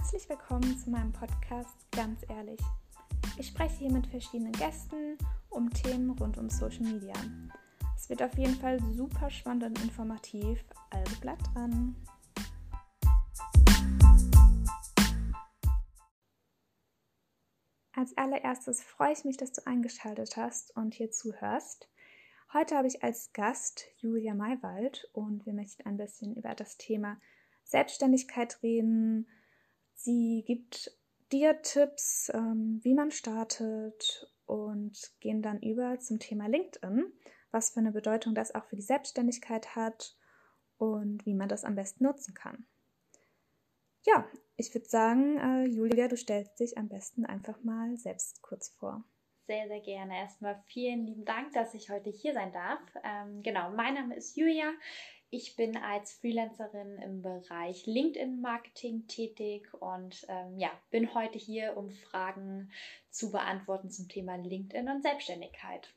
Herzlich willkommen zu meinem Podcast Ganz ehrlich. Ich spreche hier mit verschiedenen Gästen um Themen rund um Social Media. Es wird auf jeden Fall super spannend und informativ, also bleibt dran. Als allererstes freue ich mich, dass du eingeschaltet hast und hier zuhörst. Heute habe ich als Gast Julia Maywald und wir möchten ein bisschen über das Thema Selbstständigkeit reden. Sie gibt dir Tipps, ähm, wie man startet und gehen dann über zum Thema LinkedIn, was für eine Bedeutung das auch für die Selbstständigkeit hat und wie man das am besten nutzen kann. Ja, ich würde sagen, äh, Julia, du stellst dich am besten einfach mal selbst kurz vor. Sehr, sehr gerne. Erstmal vielen lieben Dank, dass ich heute hier sein darf. Ähm, genau, mein Name ist Julia. Ich bin als Freelancerin im Bereich LinkedIn-Marketing tätig und ähm, ja, bin heute hier, um Fragen zu beantworten zum Thema LinkedIn und Selbstständigkeit.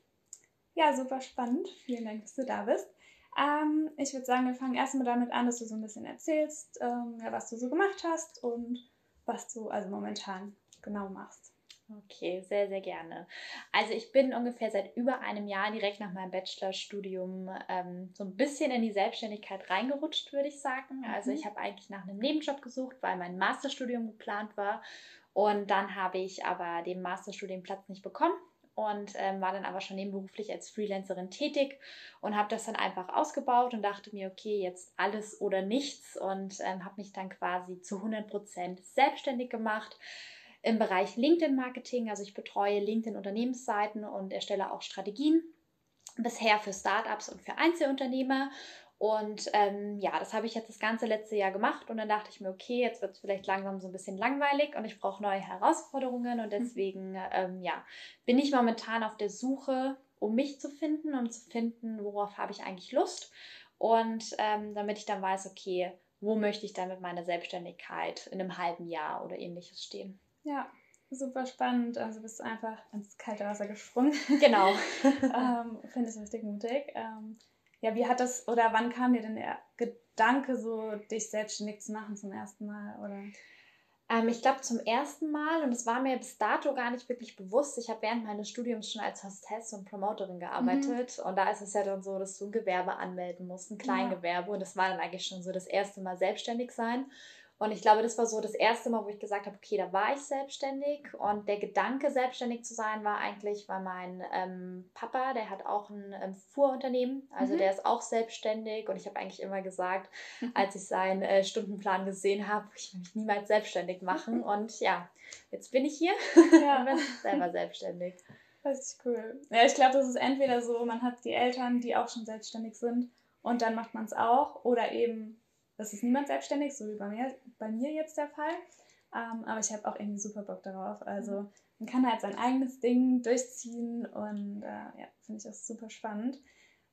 Ja, super spannend. Vielen Dank, dass du da bist. Ähm, ich würde sagen, wir fangen erstmal damit an, dass du so ein bisschen erzählst, ähm, ja, was du so gemacht hast und was du also momentan genau machst. Okay, sehr, sehr gerne. Also ich bin ungefähr seit über einem Jahr direkt nach meinem Bachelorstudium ähm, so ein bisschen in die Selbstständigkeit reingerutscht, würde ich sagen. Also mhm. ich habe eigentlich nach einem Nebenjob gesucht, weil mein Masterstudium geplant war. Und dann habe ich aber den Masterstudienplatz nicht bekommen und ähm, war dann aber schon nebenberuflich als Freelancerin tätig und habe das dann einfach ausgebaut und dachte mir, okay, jetzt alles oder nichts und ähm, habe mich dann quasi zu 100 Prozent selbstständig gemacht im Bereich LinkedIn-Marketing. Also ich betreue LinkedIn-Unternehmensseiten und erstelle auch Strategien bisher für Startups und für Einzelunternehmer. Und ähm, ja, das habe ich jetzt das ganze letzte Jahr gemacht und dann dachte ich mir, okay, jetzt wird es vielleicht langsam so ein bisschen langweilig und ich brauche neue Herausforderungen und mhm. deswegen ähm, ja, bin ich momentan auf der Suche, um mich zu finden und zu finden, worauf habe ich eigentlich Lust und ähm, damit ich dann weiß, okay, wo möchte ich dann mit meiner Selbstständigkeit in einem halben Jahr oder ähnliches stehen. Ja, super spannend. Also bist du einfach ins kalte Wasser gesprungen. Genau. ähm, Finde ich richtig mutig. Ähm, ja, wie hat das oder wann kam dir denn der Gedanke, so dich selbstständig zu machen zum ersten Mal? Oder? Ähm, ich glaube zum ersten Mal und es war mir bis dato gar nicht wirklich bewusst. Ich habe während meines Studiums schon als Hostess und Promoterin gearbeitet mhm. und da ist es ja dann so, dass du ein Gewerbe anmelden musst, ein Kleingewerbe ja. und das war dann eigentlich schon so das erste Mal selbstständig sein. Und ich glaube, das war so das erste Mal, wo ich gesagt habe, okay, da war ich selbstständig. Und der Gedanke, selbstständig zu sein, war eigentlich, weil mein ähm, Papa, der hat auch ein ähm, Fuhrunternehmen, also mhm. der ist auch selbstständig. Und ich habe eigentlich immer gesagt, als ich seinen äh, Stundenplan gesehen habe, ich will mich niemals selbstständig machen. Und ja, jetzt bin ich hier ja. und bin selber selbstständig. Das ist cool. Ja, ich glaube, das ist entweder so, man hat die Eltern, die auch schon selbstständig sind und dann macht man es auch. Oder eben das ist niemand selbstständig, so wie bei mir, bei mir jetzt der Fall. Ähm, aber ich habe auch irgendwie super Bock darauf. Also mhm. man kann halt sein eigenes Ding durchziehen und äh, ja, finde ich auch super spannend.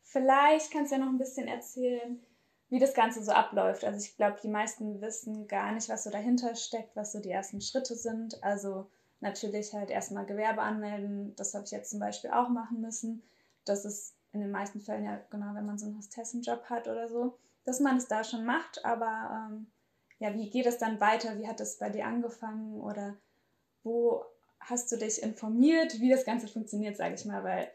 Vielleicht kannst du ja noch ein bisschen erzählen, wie das Ganze so abläuft. Also ich glaube, die meisten wissen gar nicht, was so dahinter steckt, was so die ersten Schritte sind. Also natürlich halt erstmal Gewerbe anmelden. Das habe ich jetzt zum Beispiel auch machen müssen. Das ist in den meisten Fällen ja genau, wenn man so einen Hostessenjob hat oder so dass man es da schon macht, aber ähm, ja, wie geht es dann weiter? Wie hat es bei dir angefangen oder wo hast du dich informiert, wie das Ganze funktioniert, sage ich mal, weil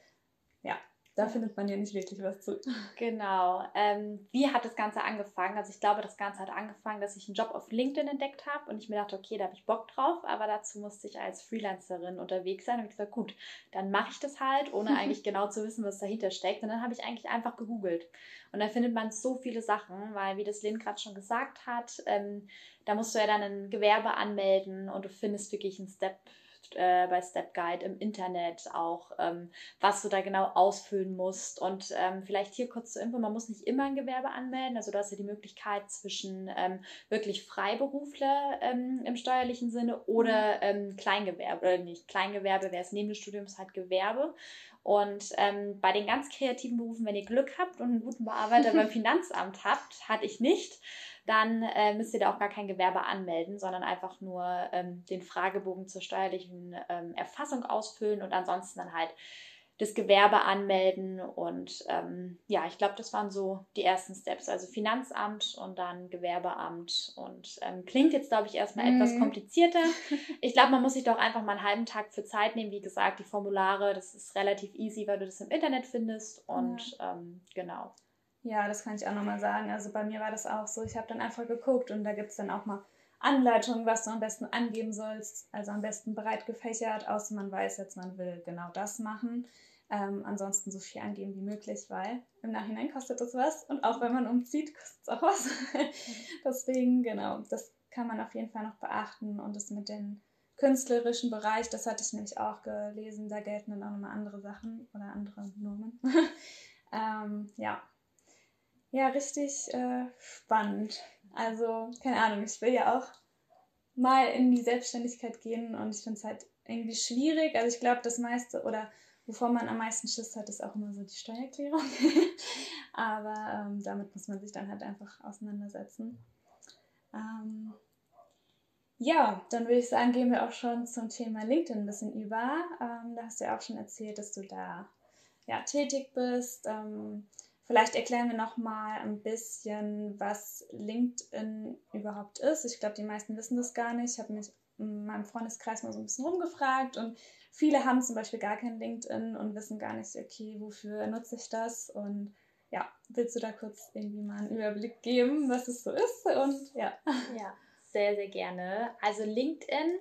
da findet man ja nicht wirklich was zu. Genau. Ähm, wie hat das Ganze angefangen? Also ich glaube, das Ganze hat angefangen, dass ich einen Job auf LinkedIn entdeckt habe und ich mir dachte, okay, da habe ich Bock drauf, aber dazu musste ich als Freelancerin unterwegs sein und ich gesagt, gut, dann mache ich das halt, ohne eigentlich genau zu wissen, was dahinter steckt. Und dann habe ich eigentlich einfach gegoogelt. Und da findet man so viele Sachen, weil, wie das Lynn gerade schon gesagt hat, ähm, da musst du ja dann ein Gewerbe anmelden und du findest wirklich einen Step äh, bei Step Guide im Internet auch, ähm, was du da genau ausfüllen musst. Und ähm, vielleicht hier kurz zur Info, man muss nicht immer ein Gewerbe anmelden. Also du hast ja die Möglichkeit zwischen ähm, wirklich Freiberufler ähm, im steuerlichen Sinne oder mhm. ähm, Kleingewerbe, oder nicht Kleingewerbe, wäre es neben des Studiums halt Gewerbe. Und ähm, bei den ganz kreativen Berufen, wenn ihr Glück habt und einen guten Bearbeiter beim Finanzamt habt, hatte ich nicht, dann äh, müsst ihr da auch gar kein Gewerbe anmelden, sondern einfach nur ähm, den Fragebogen zur steuerlichen ähm, Erfassung ausfüllen und ansonsten dann halt das Gewerbe anmelden und ähm, ja, ich glaube, das waren so die ersten Steps. Also Finanzamt und dann Gewerbeamt und ähm, klingt jetzt, glaube ich, erstmal mhm. etwas komplizierter. Ich glaube, man muss sich doch einfach mal einen halben Tag für Zeit nehmen. Wie gesagt, die Formulare, das ist relativ easy, weil du das im Internet findest und ja. ähm, genau. Ja, das kann ich auch nochmal sagen. Also bei mir war das auch so, ich habe dann einfach geguckt und da gibt es dann auch mal Anleitungen, was du am besten angeben sollst. Also am besten breit gefächert, außer man weiß jetzt, man will genau das machen. Ähm, ansonsten so viel angeben wie möglich, weil im Nachhinein kostet das was und auch wenn man umzieht, kostet es auch was. Deswegen, genau, das kann man auf jeden Fall noch beachten und das mit dem künstlerischen Bereich, das hatte ich nämlich auch gelesen, da gelten dann auch nochmal andere Sachen oder andere Normen. ähm, ja. Ja, richtig äh, spannend. Also, keine Ahnung, ich will ja auch mal in die Selbstständigkeit gehen und ich finde es halt irgendwie schwierig. Also ich glaube, das meiste oder wovor man am meisten Schiss hat, ist auch immer so die Steuererklärung. Aber ähm, damit muss man sich dann halt einfach auseinandersetzen. Ähm, ja, dann würde ich sagen, gehen wir auch schon zum Thema LinkedIn ein bisschen über. Ähm, da hast du ja auch schon erzählt, dass du da ja, tätig bist. Ähm, Vielleicht erklären wir noch mal ein bisschen, was LinkedIn überhaupt ist. Ich glaube, die meisten wissen das gar nicht. Ich habe mich in meinem Freundeskreis mal so ein bisschen rumgefragt und viele haben zum Beispiel gar kein LinkedIn und wissen gar nicht, okay, wofür nutze ich das? Und ja, willst du da kurz irgendwie mal einen Überblick geben, was es so ist? Und ja. Ja, sehr, sehr gerne. Also LinkedIn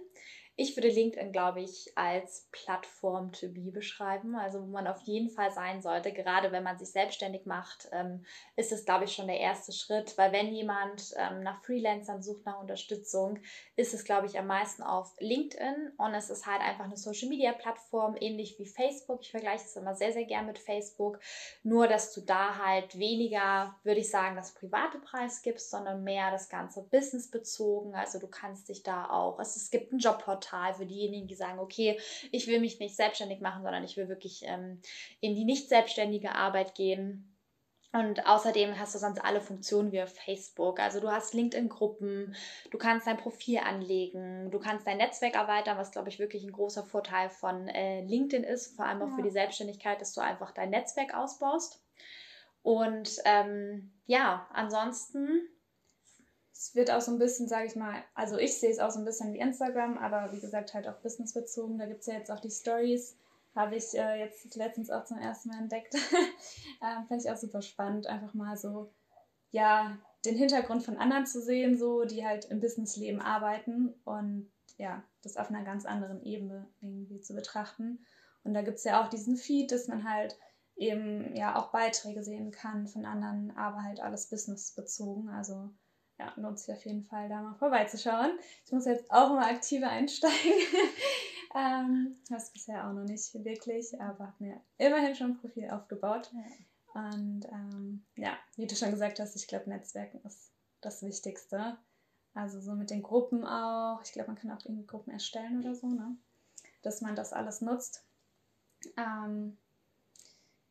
ich würde LinkedIn, glaube ich, als Plattform to be beschreiben, also wo man auf jeden Fall sein sollte. Gerade wenn man sich selbstständig macht, ähm, ist es, glaube ich, schon der erste Schritt, weil wenn jemand ähm, nach Freelancern sucht, nach Unterstützung, ist es, glaube ich, am meisten auf LinkedIn und es ist halt einfach eine Social-Media-Plattform, ähnlich wie Facebook. Ich vergleiche es immer sehr, sehr gern mit Facebook, nur dass du da halt weniger, würde ich sagen, das private Preis gibst, sondern mehr das Ganze businessbezogen. Also du kannst dich da auch, es, es gibt ein Jobportal, Portal für diejenigen, die sagen, okay, ich will mich nicht selbstständig machen, sondern ich will wirklich ähm, in die nicht selbstständige Arbeit gehen. Und außerdem hast du sonst alle Funktionen wie auf Facebook. Also du hast LinkedIn-Gruppen, du kannst dein Profil anlegen, du kannst dein Netzwerk erweitern, was glaube ich wirklich ein großer Vorteil von äh, LinkedIn ist, vor allem auch ja. für die Selbstständigkeit, dass du einfach dein Netzwerk ausbaust. Und ähm, ja, ansonsten es wird auch so ein bisschen, sage ich mal, also ich sehe es auch so ein bisschen wie Instagram, aber wie gesagt halt auch businessbezogen. Da gibt es ja jetzt auch die Stories, habe ich äh, jetzt letztens auch zum ersten Mal entdeckt. ähm, Fand ich auch super spannend, einfach mal so, ja, den Hintergrund von anderen zu sehen, so, die halt im Businessleben arbeiten und ja, das auf einer ganz anderen Ebene irgendwie zu betrachten. Und da gibt es ja auch diesen Feed, dass man halt eben ja auch Beiträge sehen kann von anderen, aber halt alles businessbezogen. Also ja, lohnt sich auf jeden Fall, da mal vorbeizuschauen. Ich muss jetzt auch mal aktiver einsteigen. ähm, das bisher auch noch nicht wirklich, aber habe mir immerhin schon ein Profil aufgebaut. Ja. Und ähm, ja, wie du schon gesagt hast, ich glaube, Netzwerken ist das Wichtigste. Also so mit den Gruppen auch. Ich glaube, man kann auch irgendwie Gruppen erstellen oder so, ne? Dass man das alles nutzt. Ähm,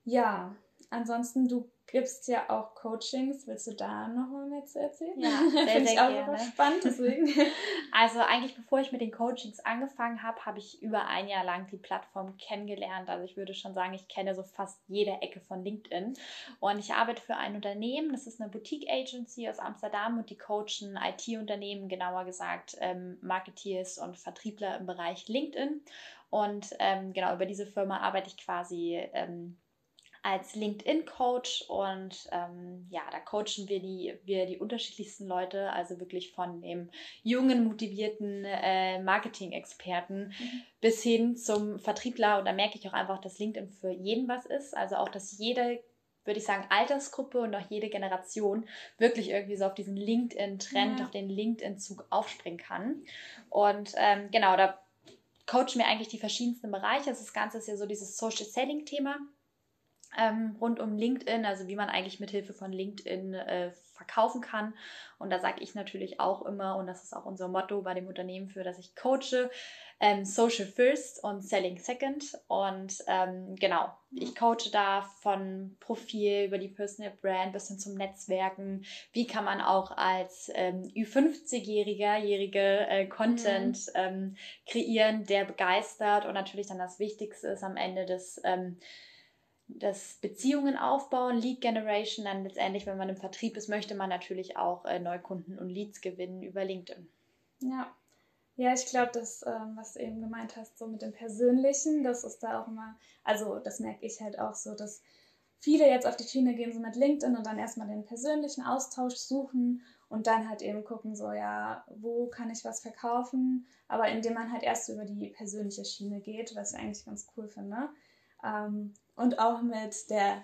ja, ansonsten, du gibst ja auch Coachings. Willst du da noch mal mehr zu erzählen? Ja, sehr, sehr ich auch gerne. spannend, deswegen. Also eigentlich, bevor ich mit den Coachings angefangen habe, habe ich über ein Jahr lang die Plattform kennengelernt. Also ich würde schon sagen, ich kenne so fast jede Ecke von LinkedIn. Und ich arbeite für ein Unternehmen, das ist eine Boutique-Agency aus Amsterdam und die coachen IT-Unternehmen, genauer gesagt ähm, Marketeers und Vertriebler im Bereich LinkedIn. Und ähm, genau über diese Firma arbeite ich quasi ähm, als LinkedIn-Coach und ähm, ja, da coachen wir die, wir die unterschiedlichsten Leute, also wirklich von dem jungen, motivierten äh, Marketing-Experten mhm. bis hin zum Vertriebler. Und da merke ich auch einfach, dass LinkedIn für jeden was ist. Also auch, dass jede würde ich sagen, Altersgruppe und auch jede Generation wirklich irgendwie so auf diesen LinkedIn-Trend, ja. auf den LinkedIn-Zug aufspringen kann. Und ähm, genau, da coachen wir eigentlich die verschiedensten Bereiche. Das Ganze ist ja so dieses Social Selling-Thema. Ähm, rund um LinkedIn, also wie man eigentlich mit Hilfe von LinkedIn äh, verkaufen kann. Und da sage ich natürlich auch immer, und das ist auch unser Motto bei dem Unternehmen, für das ich coache, ähm, Social First und Selling Second. Und ähm, genau, ich coache da von Profil über die Personal Brand bis hin zum Netzwerken. Wie kann man auch als ähm, Ü50-Jähriger, jährige äh, Content mhm. ähm, kreieren, der begeistert und natürlich dann das Wichtigste ist am Ende des ähm, das Beziehungen aufbauen, Lead Generation, dann letztendlich, wenn man im Vertrieb ist, möchte man natürlich auch äh, Neukunden und Leads gewinnen über LinkedIn. Ja, ja, ich glaube, das, ähm, was du eben gemeint hast, so mit dem Persönlichen, das ist da auch immer, also das merke ich halt auch so, dass viele jetzt auf die Schiene gehen, so mit LinkedIn und dann erstmal den persönlichen Austausch suchen und dann halt eben gucken, so ja, wo kann ich was verkaufen, aber indem man halt erst über die persönliche Schiene geht, was ich eigentlich ganz cool finde. Ähm, und auch mit der,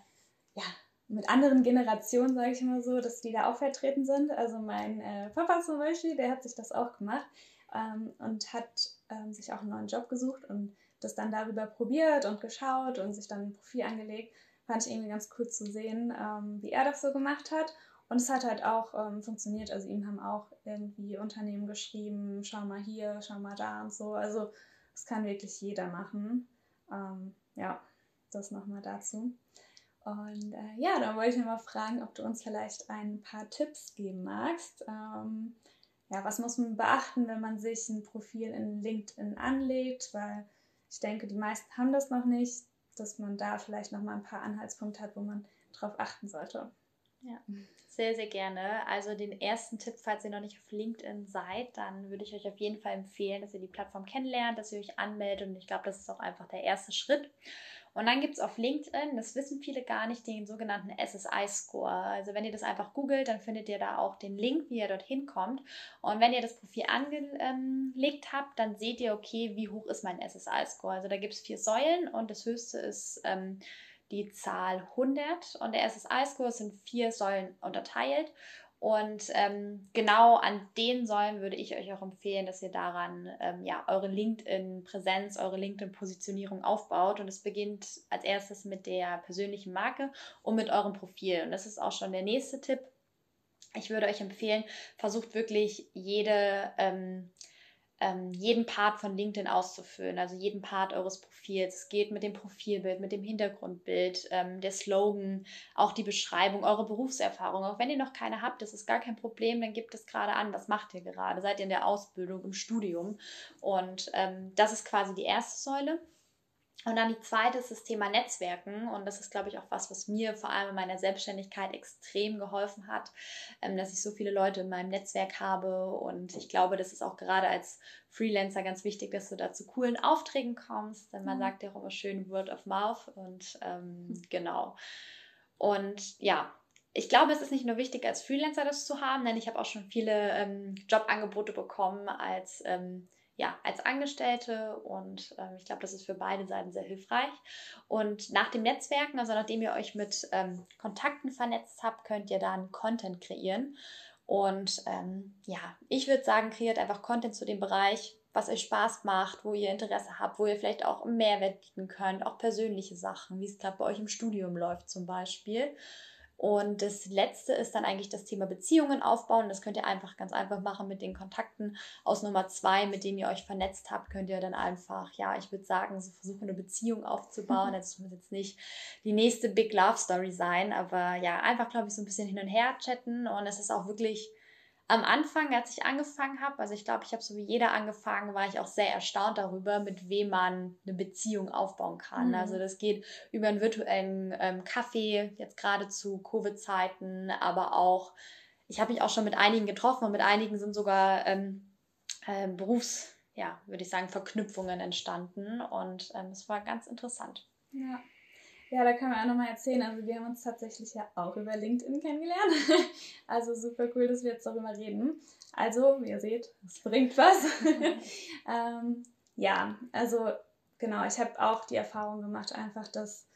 ja, mit anderen Generationen, sage ich mal so, dass die da auch vertreten sind. Also mein äh, Papa zum Beispiel, der hat sich das auch gemacht ähm, und hat ähm, sich auch einen neuen Job gesucht und das dann darüber probiert und geschaut und sich dann ein Profil angelegt. Fand ich irgendwie ganz cool zu sehen, ähm, wie er das so gemacht hat. Und es hat halt auch ähm, funktioniert. Also ihm haben auch irgendwie Unternehmen geschrieben, schau mal hier, schau mal da und so. Also das kann wirklich jeder machen. Ähm, ja, das nochmal dazu. Und äh, ja, dann wollte ich mal fragen, ob du uns vielleicht ein paar Tipps geben magst, ähm, ja, was muss man beachten, wenn man sich ein Profil in LinkedIn anlegt, weil ich denke, die meisten haben das noch nicht, dass man da vielleicht noch mal ein paar Anhaltspunkte hat, wo man drauf achten sollte. Ja, sehr, sehr gerne. Also den ersten Tipp, falls ihr noch nicht auf LinkedIn seid, dann würde ich euch auf jeden Fall empfehlen, dass ihr die Plattform kennenlernt, dass ihr euch anmeldet und ich glaube, das ist auch einfach der erste Schritt. Und dann gibt es auf LinkedIn, das wissen viele gar nicht, den sogenannten SSI-Score. Also wenn ihr das einfach googelt, dann findet ihr da auch den Link, wie ihr dorthin kommt. Und wenn ihr das Profil angelegt habt, dann seht ihr, okay, wie hoch ist mein SSI-Score. Also da gibt es vier Säulen und das höchste ist ähm, die Zahl 100 und der SSI-Score sind vier Säulen unterteilt. Und ähm, genau an den Säulen würde ich euch auch empfehlen, dass ihr daran ähm, ja, eure LinkedIn-Präsenz, eure LinkedIn-Positionierung aufbaut. Und es beginnt als erstes mit der persönlichen Marke und mit eurem Profil. Und das ist auch schon der nächste Tipp. Ich würde euch empfehlen, versucht wirklich jede ähm, ähm, jeden Part von LinkedIn auszufüllen, also jeden Part eures Profils. Es geht mit dem Profilbild, mit dem Hintergrundbild, ähm, der Slogan, auch die Beschreibung, eure Berufserfahrung. Auch wenn ihr noch keine habt, das ist gar kein Problem, dann gebt es gerade an. Was macht ihr gerade? Seid ihr in der Ausbildung, im Studium? Und ähm, das ist quasi die erste Säule. Und dann die zweite ist das Thema Netzwerken. Und das ist, glaube ich, auch was, was mir vor allem in meiner Selbstständigkeit extrem geholfen hat, ähm, dass ich so viele Leute in meinem Netzwerk habe. Und ich glaube, das ist auch gerade als Freelancer ganz wichtig, dass du da zu coolen Aufträgen kommst. Denn man mhm. sagt ja auch immer schön Word of Mouth. Und ähm, mhm. genau. Und ja, ich glaube, es ist nicht nur wichtig, als Freelancer das zu haben, denn ich habe auch schon viele ähm, Jobangebote bekommen als ähm, ja, als Angestellte und ähm, ich glaube, das ist für beide Seiten sehr hilfreich. Und nach dem Netzwerken, also nachdem ihr euch mit ähm, Kontakten vernetzt habt, könnt ihr dann Content kreieren. Und ähm, ja, ich würde sagen, kreiert einfach Content zu dem Bereich, was euch Spaß macht, wo ihr Interesse habt, wo ihr vielleicht auch Mehrwert bieten könnt, auch persönliche Sachen, wie es gerade bei euch im Studium läuft zum Beispiel. Und das letzte ist dann eigentlich das Thema Beziehungen aufbauen. Das könnt ihr einfach ganz einfach machen mit den Kontakten aus Nummer zwei, mit denen ihr euch vernetzt habt. Könnt ihr dann einfach, ja, ich würde sagen, so versuchen, eine Beziehung aufzubauen. Das muss jetzt nicht die nächste Big Love Story sein, aber ja, einfach, glaube ich, so ein bisschen hin und her chatten. Und es ist auch wirklich am Anfang, als ich angefangen habe, also ich glaube, ich habe so wie jeder angefangen, war ich auch sehr erstaunt darüber, mit wem man eine Beziehung aufbauen kann. Mhm. Also das geht über einen virtuellen ähm, Kaffee, jetzt gerade zu Covid-Zeiten, aber auch, ich habe mich auch schon mit einigen getroffen und mit einigen sind sogar ähm, äh, Berufs, ja, würde ich sagen, Verknüpfungen entstanden und ähm, es war ganz interessant. Ja. Ja, da können wir auch nochmal erzählen. Also wir haben uns tatsächlich ja auch über LinkedIn kennengelernt. Also super cool, dass wir jetzt darüber reden. Also, wie ihr seht, es bringt was. ähm, ja, also genau, ich habe auch die Erfahrung gemacht, einfach, dass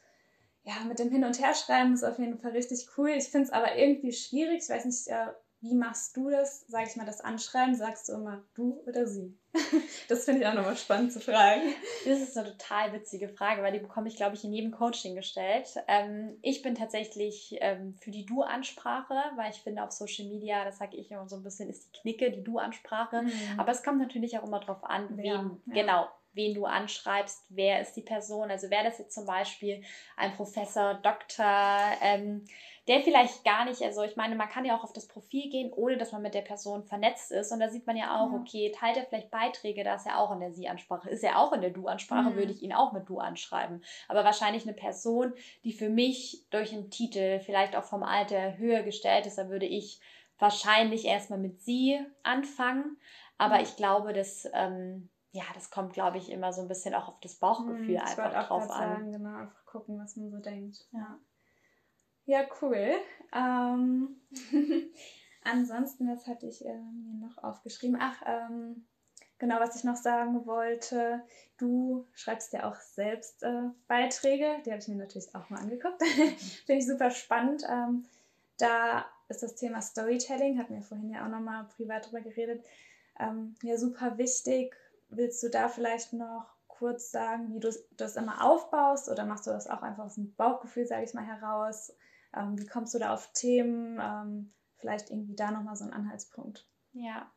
ja, mit dem Hin- und Herschreiben ist auf jeden Fall richtig cool. Ich finde es aber irgendwie schwierig. Ich weiß nicht, äh, wie machst du das, sag ich mal, das Anschreiben? Sagst du immer du oder sie? das finde ich auch nochmal spannend zu fragen. Das ist eine total witzige Frage, weil die bekomme ich, glaube ich, in jedem Coaching gestellt. Ähm, ich bin tatsächlich ähm, für die Du-Ansprache, weil ich finde, auf Social Media, das sage ich immer so ein bisschen, ist die Knicke, die Du-Ansprache. Mhm. Aber es kommt natürlich auch immer darauf an, wen, ja. genau, wen du anschreibst, wer ist die Person. Also wäre das jetzt zum Beispiel ein Professor, Doktor, ähm, der vielleicht gar nicht, also ich meine, man kann ja auch auf das Profil gehen, ohne dass man mit der Person vernetzt ist. Und da sieht man ja auch, ja. okay, teilt er vielleicht Beiträge, da ist er auch in der Sie-Ansprache. Ist er auch in der Du-Ansprache, mhm. würde ich ihn auch mit Du anschreiben. Aber wahrscheinlich eine Person, die für mich durch einen Titel vielleicht auch vom Alter höher gestellt ist, da würde ich wahrscheinlich erstmal mit Sie anfangen. Aber ich glaube, dass. Ähm, ja, das kommt, glaube ich, immer so ein bisschen auch auf das Bauchgefühl hm, einfach drauf an. Sagen, genau, einfach gucken, was man so denkt. Ja. Ja, cool. Ähm, ansonsten, was hatte ich äh, mir noch aufgeschrieben? Ach, ähm, genau, was ich noch sagen wollte. Du schreibst ja auch selbst äh, Beiträge. Die habe ich mir natürlich auch mal angeguckt. Finde ich super spannend. Ähm, da ist das Thema Storytelling, hatten wir vorhin ja auch nochmal privat drüber geredet, ähm, ja super wichtig. Willst du da vielleicht noch kurz sagen, wie du das immer aufbaust oder machst du das auch einfach aus dem Bauchgefühl, sage ich mal, heraus? Ähm, wie kommst du da auf Themen? Ähm, vielleicht irgendwie da nochmal so ein Anhaltspunkt. Ja,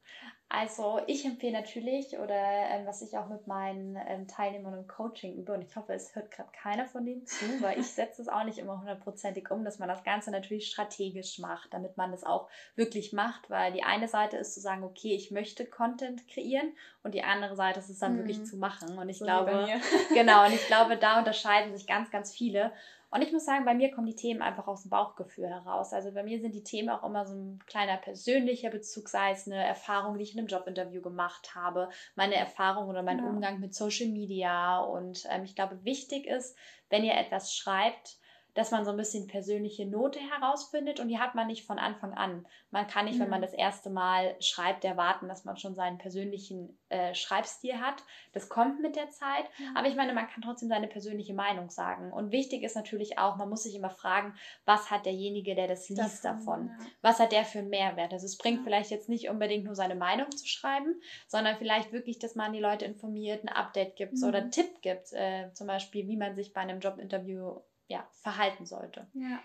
also ich empfehle natürlich oder ähm, was ich auch mit meinen ähm, Teilnehmern im Coaching übe und ich hoffe, es hört gerade keiner von denen zu, weil ich setze es auch nicht immer hundertprozentig um, dass man das Ganze natürlich strategisch macht, damit man das auch wirklich macht, weil die eine Seite ist zu sagen, okay, ich möchte Content kreieren und die andere Seite ist es dann mhm. wirklich zu machen und ich so glaube, genau und ich glaube, da unterscheiden sich ganz, ganz viele und ich muss sagen, bei mir kommen die Themen einfach aus dem Bauchgefühl heraus. Also bei mir sind die Themen auch immer so ein kleiner persönlicher Bezug, sei es eine Erfahrung, die ich in einem Jobinterview gemacht habe, meine Erfahrung oder mein ja. Umgang mit Social Media. Und ähm, ich glaube, wichtig ist, wenn ihr etwas schreibt, dass man so ein bisschen persönliche Note herausfindet und die hat man nicht von Anfang an. Man kann nicht, mhm. wenn man das erste Mal schreibt, erwarten, dass man schon seinen persönlichen äh, Schreibstil hat. Das kommt mit der Zeit, mhm. aber ich meine, man kann trotzdem seine persönliche Meinung sagen. Und wichtig ist natürlich auch, man muss sich immer fragen, was hat derjenige, der das liest, davon? davon? Ja. Was hat der für einen Mehrwert? Also es bringt ja. vielleicht jetzt nicht unbedingt nur seine Meinung zu schreiben, sondern vielleicht wirklich, dass man die Leute informiert, ein Update gibt mhm. oder einen Tipp gibt, äh, zum Beispiel, wie man sich bei einem Jobinterview ja, verhalten sollte. Ja,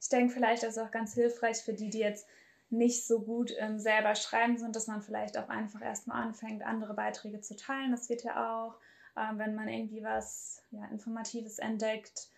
ich denke, vielleicht ist es auch ganz hilfreich für die, die jetzt nicht so gut ähm, selber schreiben sind, dass man vielleicht auch einfach erstmal anfängt, andere Beiträge zu teilen. Das wird ja auch, ähm, wenn man irgendwie was ja, Informatives entdeckt.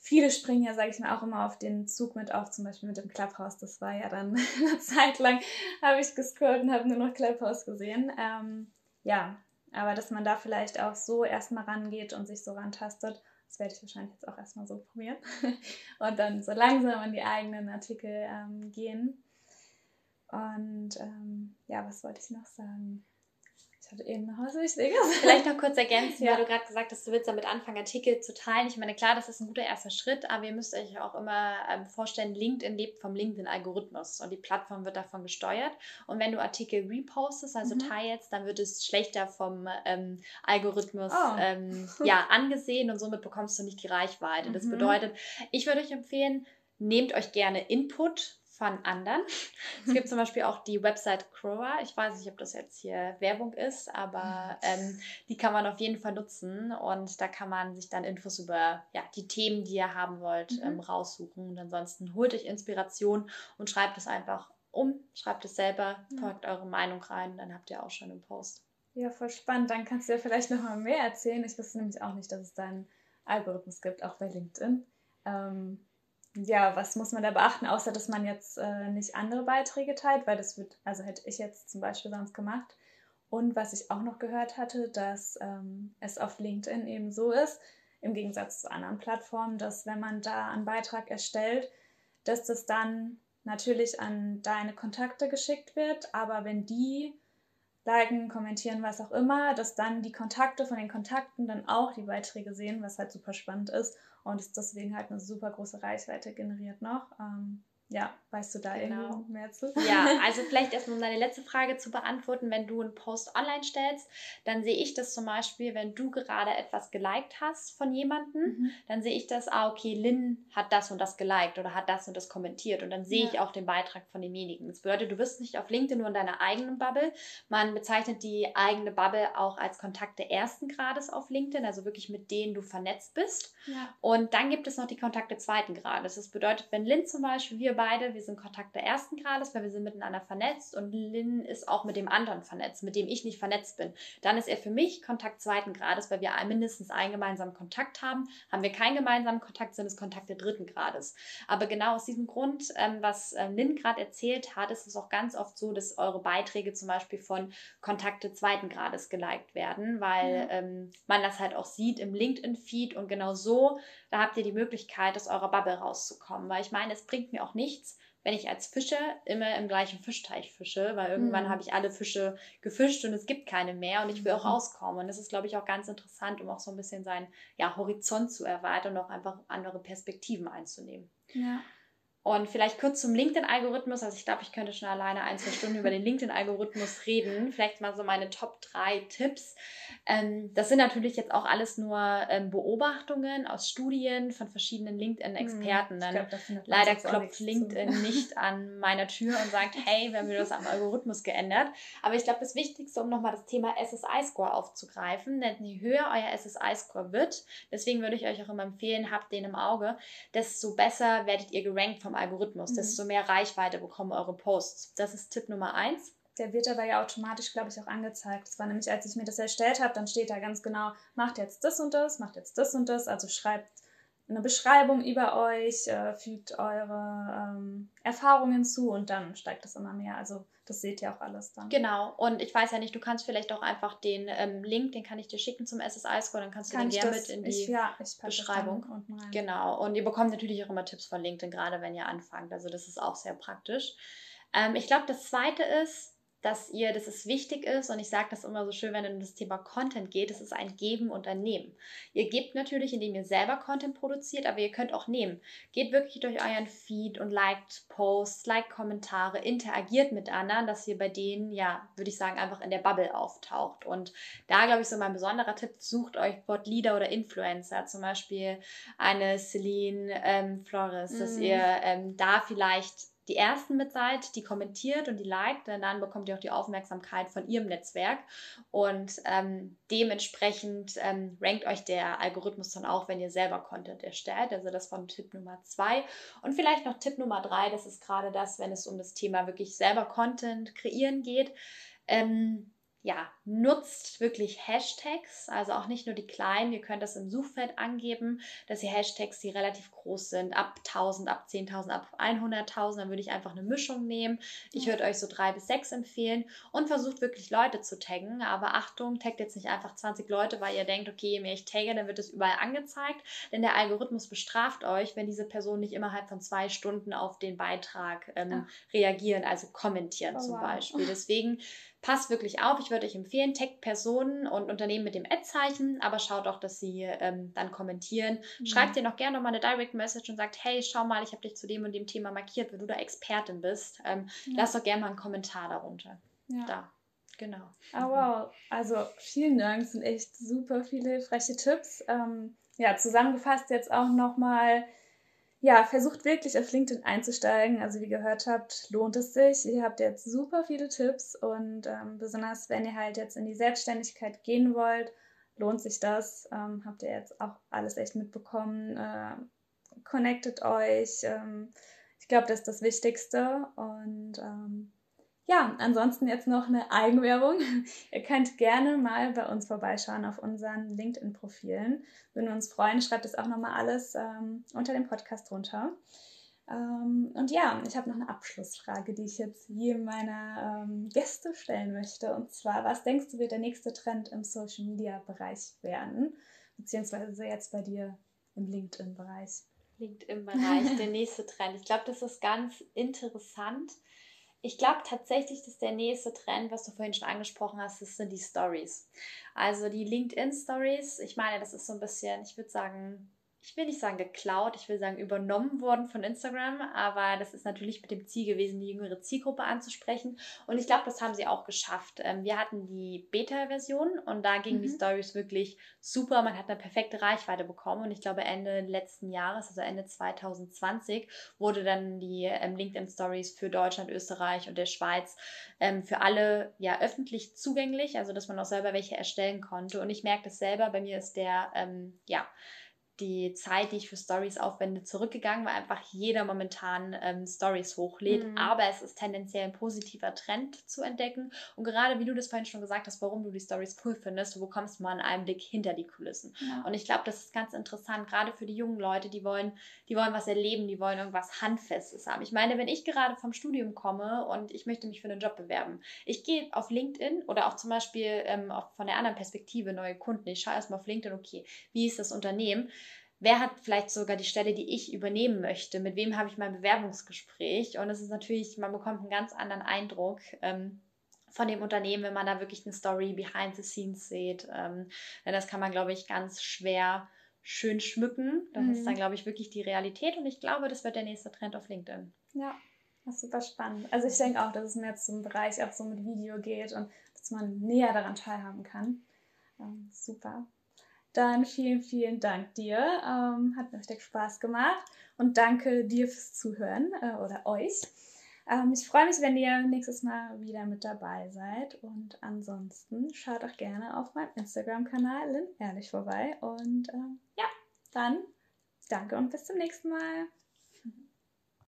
Viele springen ja, sage ich mal, auch immer auf den Zug mit auf, zum Beispiel mit dem Clubhouse. Das war ja dann eine Zeit lang, habe ich gescrollt und habe nur noch Clubhouse gesehen. Ähm, ja, aber dass man da vielleicht auch so erstmal rangeht und sich so rantastet das werde ich wahrscheinlich jetzt auch erstmal so probieren. und dann so langsam in die eigenen Artikel ähm, gehen. Und ähm, ja, was wollte ich noch sagen? Hatte eben noch was Wichtiges. Vielleicht noch kurz ergänzen, ja. weil du gerade gesagt hast, du willst damit anfangen, Artikel zu teilen. Ich meine, klar, das ist ein guter erster Schritt, aber ihr müsst euch auch immer ähm, vorstellen, LinkedIn lebt vom LinkedIn-Algorithmus und die Plattform wird davon gesteuert. Und wenn du Artikel repostest, also mhm. teilst, dann wird es schlechter vom ähm, Algorithmus oh. ähm, ja, angesehen und somit bekommst du nicht die Reichweite. Mhm. Das bedeutet, ich würde euch empfehlen, nehmt euch gerne Input von anderen. Es gibt zum Beispiel auch die Website Crower. Ich weiß nicht, ob das jetzt hier Werbung ist, aber ähm, die kann man auf jeden Fall nutzen und da kann man sich dann Infos über ja, die Themen, die ihr haben wollt, mhm. ähm, raussuchen. Und ansonsten holt euch Inspiration und schreibt es einfach um, schreibt es selber, folgt eure Meinung rein, dann habt ihr auch schon einen Post. Ja, voll spannend. Dann kannst du ja vielleicht noch mal mehr erzählen. Ich wusste nämlich auch nicht, dass es da einen Algorithmus gibt, auch bei LinkedIn. Ähm, ja, was muss man da beachten, außer dass man jetzt äh, nicht andere Beiträge teilt, weil das wird, also hätte ich jetzt zum Beispiel sonst gemacht. Und was ich auch noch gehört hatte, dass ähm, es auf LinkedIn eben so ist, im Gegensatz zu anderen Plattformen, dass wenn man da einen Beitrag erstellt, dass das dann natürlich an deine Kontakte geschickt wird, aber wenn die liken, kommentieren, was auch immer, dass dann die Kontakte von den Kontakten dann auch die Beiträge sehen, was halt super spannend ist und es deswegen halt eine super große Reichweite generiert noch. Ähm, ja, weißt du da genau. irgendwie mehr zu? Ja, also vielleicht erstmal um deine letzte Frage zu beantworten. Wenn du einen Post online stellst, dann sehe ich das zum Beispiel, wenn du gerade etwas geliked hast von jemandem, mhm. dann sehe ich das, ah, okay, Lynn hat das und das geliked oder hat das und das kommentiert und dann sehe ja. ich auch den Beitrag von demjenigen. Das bedeutet, du wirst nicht auf LinkedIn nur in deiner eigenen Bubble. Man bezeichnet die eigene Bubble auch als Kontakte ersten Grades auf LinkedIn, also wirklich mit denen du vernetzt bist. Ja. Und dann gibt es noch die Kontakte zweiten Grades. Das bedeutet, wenn Lynn zum Beispiel, wir beide, wir sind Kontakte ersten Grades, weil wir sind miteinander vernetzt und Lynn ist auch mit dem anderen vernetzt, mit dem ich nicht vernetzt bin. Dann ist er für mich Kontakt zweiten Grades, weil wir mindestens einen gemeinsamen Kontakt haben. Haben wir keinen gemeinsamen Kontakt, sind es Kontakte dritten Grades. Aber genau aus diesem Grund, ähm, was äh, Lynn gerade erzählt hat, ist es auch ganz oft so, dass eure Beiträge zum Beispiel von Kontakte zweiten Grades geliked werden, weil ja. ähm, man das halt auch sieht im LinkedIn-Feed und genau so, da habt ihr die Möglichkeit, aus eurer Bubble rauszukommen. Weil ich meine, es bringt mir auch nichts, wenn ich als Fischer immer im gleichen Fischteich fische, weil irgendwann mhm. habe ich alle Fische gefischt und es gibt keine mehr und ich will auch mhm. rauskommen. Und das ist, glaube ich, auch ganz interessant, um auch so ein bisschen seinen ja, Horizont zu erweitern und auch einfach andere Perspektiven einzunehmen. Ja. Und vielleicht kurz zum LinkedIn-Algorithmus. Also ich glaube, ich könnte schon alleine ein, zwei Stunden über den LinkedIn-Algorithmus reden. Vielleicht mal so meine Top 3 Tipps. Ähm, das sind natürlich jetzt auch alles nur ähm, Beobachtungen aus Studien von verschiedenen LinkedIn-Experten. Hm, leider klopft LinkedIn zu. nicht an meiner Tür und sagt, hey, wir haben was am Algorithmus geändert. Aber ich glaube, das Wichtigste, um nochmal das Thema SSI-Score aufzugreifen, denn je höher euer SSI-Score wird, deswegen würde ich euch auch immer empfehlen, habt den im Auge, desto besser werdet ihr gerankt vom vom Algorithmus, mhm. desto mehr Reichweite bekommen eure Posts. Das ist Tipp Nummer eins. Der wird aber ja automatisch, glaube ich, auch angezeigt. Das war nämlich, als ich mir das erstellt habe, dann steht da ganz genau, macht jetzt das und das, macht jetzt das und das. Also schreibt eine Beschreibung über euch, äh, fügt eure ähm, Erfahrungen zu und dann steigt das immer mehr. Also das seht ihr auch alles dann. Genau. Und ich weiß ja nicht, du kannst vielleicht auch einfach den ähm, Link, den kann ich dir schicken zum SSI-Score, dann kannst du kann den gerne mit in die ich, ja, Beschreibung. Genau. Und ihr bekommt natürlich auch immer Tipps von LinkedIn, gerade wenn ihr anfangt. Also das ist auch sehr praktisch. Ähm, ich glaube, das zweite ist, dass ihr, dass es wichtig ist und ich sage das immer so schön, wenn es um das Thema Content geht, es ist ein Geben und ein Nehmen. Ihr gebt natürlich, indem ihr selber Content produziert, aber ihr könnt auch nehmen. Geht wirklich durch euren Feed und liked Posts, liked Kommentare, interagiert mit anderen, dass ihr bei denen, ja, würde ich sagen, einfach in der Bubble auftaucht. Und da, glaube ich, so mein besonderer Tipp, sucht euch Bot Leader oder Influencer, zum Beispiel eine Celine ähm, Flores, mm. dass mhm. ihr ähm, da vielleicht die ersten mit seid, die kommentiert und die liked, denn dann bekommt ihr auch die Aufmerksamkeit von ihrem Netzwerk und ähm, dementsprechend ähm, rankt euch der Algorithmus dann auch, wenn ihr selber Content erstellt. Also das war Tipp Nummer zwei und vielleicht noch Tipp Nummer drei. Das ist gerade das, wenn es um das Thema wirklich selber Content kreieren geht. Ähm, ja, nutzt wirklich Hashtags, also auch nicht nur die kleinen. Ihr könnt das im Suchfeld angeben, dass ihr Hashtags, die relativ groß sind, ab 1000, ab 10.000, ab 100.000, dann würde ich einfach eine Mischung nehmen. Ich würde euch so drei bis sechs empfehlen und versucht wirklich Leute zu taggen. Aber Achtung, taggt jetzt nicht einfach 20 Leute, weil ihr denkt, okay, je mehr ich tagge, dann wird es überall angezeigt. Denn der Algorithmus bestraft euch, wenn diese Personen nicht innerhalb von zwei Stunden auf den Beitrag ähm, reagieren, also kommentieren oh, zum wow. Beispiel. Deswegen passt wirklich auf. Ich würde euch empfehlen, taggt Personen und Unternehmen mit dem Ad-Zeichen, aber schaut auch, dass sie ähm, dann kommentieren. Mhm. Schreibt dir noch gerne nochmal eine Direct Message und sagt, hey, schau mal, ich habe dich zu dem und dem Thema markiert, wenn du da Expertin bist. Ähm, ja. Lass doch gerne mal einen Kommentar darunter. Ja. Da. Genau. Oh, wow. Also vielen Dank, das sind echt super viele hilfreiche Tipps. Ähm, ja, zusammengefasst jetzt auch nochmal ja, versucht wirklich auf LinkedIn einzusteigen. Also wie ihr gehört habt, lohnt es sich. Ihr habt jetzt super viele Tipps und ähm, besonders wenn ihr halt jetzt in die Selbstständigkeit gehen wollt, lohnt sich das. Ähm, habt ihr jetzt auch alles echt mitbekommen. Äh, connectet euch. Ähm, ich glaube, das ist das Wichtigste und ähm, ja, ansonsten jetzt noch eine Eigenwerbung. Ihr könnt gerne mal bei uns vorbeischauen auf unseren LinkedIn-Profilen. Würden wir uns freuen. Schreibt es auch nochmal alles ähm, unter dem Podcast runter. Ähm, und ja, ich habe noch eine Abschlussfrage, die ich jetzt jedem meiner ähm, Gäste stellen möchte. Und zwar, was denkst du, wird der nächste Trend im Social-Media-Bereich werden? Beziehungsweise jetzt bei dir im LinkedIn-Bereich? LinkedIn-Bereich, der nächste Trend. Ich glaube, das ist ganz interessant ich glaube tatsächlich, dass der nächste Trend, was du vorhin schon angesprochen hast, das sind die Stories. Also die LinkedIn Stories. Ich meine, das ist so ein bisschen, ich würde sagen, ich will nicht sagen geklaut, ich will sagen übernommen worden von Instagram, aber das ist natürlich mit dem Ziel gewesen, die jüngere Zielgruppe anzusprechen. Und ich glaube, das haben sie auch geschafft. Ähm, wir hatten die Beta-Version und da gingen mhm. die Stories wirklich super. Man hat eine perfekte Reichweite bekommen und ich glaube, Ende letzten Jahres, also Ende 2020, wurde dann die ähm, LinkedIn Stories für Deutschland, Österreich und der Schweiz ähm, für alle ja öffentlich zugänglich, also dass man auch selber welche erstellen konnte. Und ich merke das selber, bei mir ist der, ja, die Zeit, die ich für Stories aufwende, zurückgegangen, weil einfach jeder momentan ähm, Stories hochlädt. Mhm. Aber es ist tendenziell ein positiver Trend zu entdecken. Und gerade wie du das vorhin schon gesagt hast, warum du die Stories cool findest, du bekommst mal einen Einblick hinter die Kulissen. Ja. Und ich glaube, das ist ganz interessant, gerade für die jungen Leute, die wollen, die wollen was erleben, die wollen irgendwas Handfestes haben. Ich meine, wenn ich gerade vom Studium komme und ich möchte mich für einen Job bewerben, ich gehe auf LinkedIn oder auch zum Beispiel ähm, von der anderen Perspektive neue Kunden. Ich schaue erstmal auf LinkedIn, okay, wie ist das Unternehmen? Wer hat vielleicht sogar die Stelle, die ich übernehmen möchte, mit wem habe ich mein Bewerbungsgespräch. Und es ist natürlich, man bekommt einen ganz anderen Eindruck. Ähm, von dem Unternehmen, wenn man da wirklich eine Story behind the scenes sieht. Ähm, denn das kann man, glaube ich, ganz schwer schön schmücken. Das mhm. ist dann, glaube ich, wirklich die Realität und ich glaube, das wird der nächste Trend auf LinkedIn. Ja, das ist super spannend. Also ich denke auch, dass es mehr zum Bereich auch so mit Video geht und dass man näher daran teilhaben kann. Ähm, super. Dann vielen, vielen Dank dir. Ähm, hat mir richtig Spaß gemacht. Und danke dir fürs Zuhören äh, oder euch. Ähm, ich freue mich, wenn ihr nächstes Mal wieder mit dabei seid. Und ansonsten schaut auch gerne auf meinem Instagram-Kanal Lynn Ehrlich vorbei. Und ähm, ja, dann danke und bis zum nächsten Mal.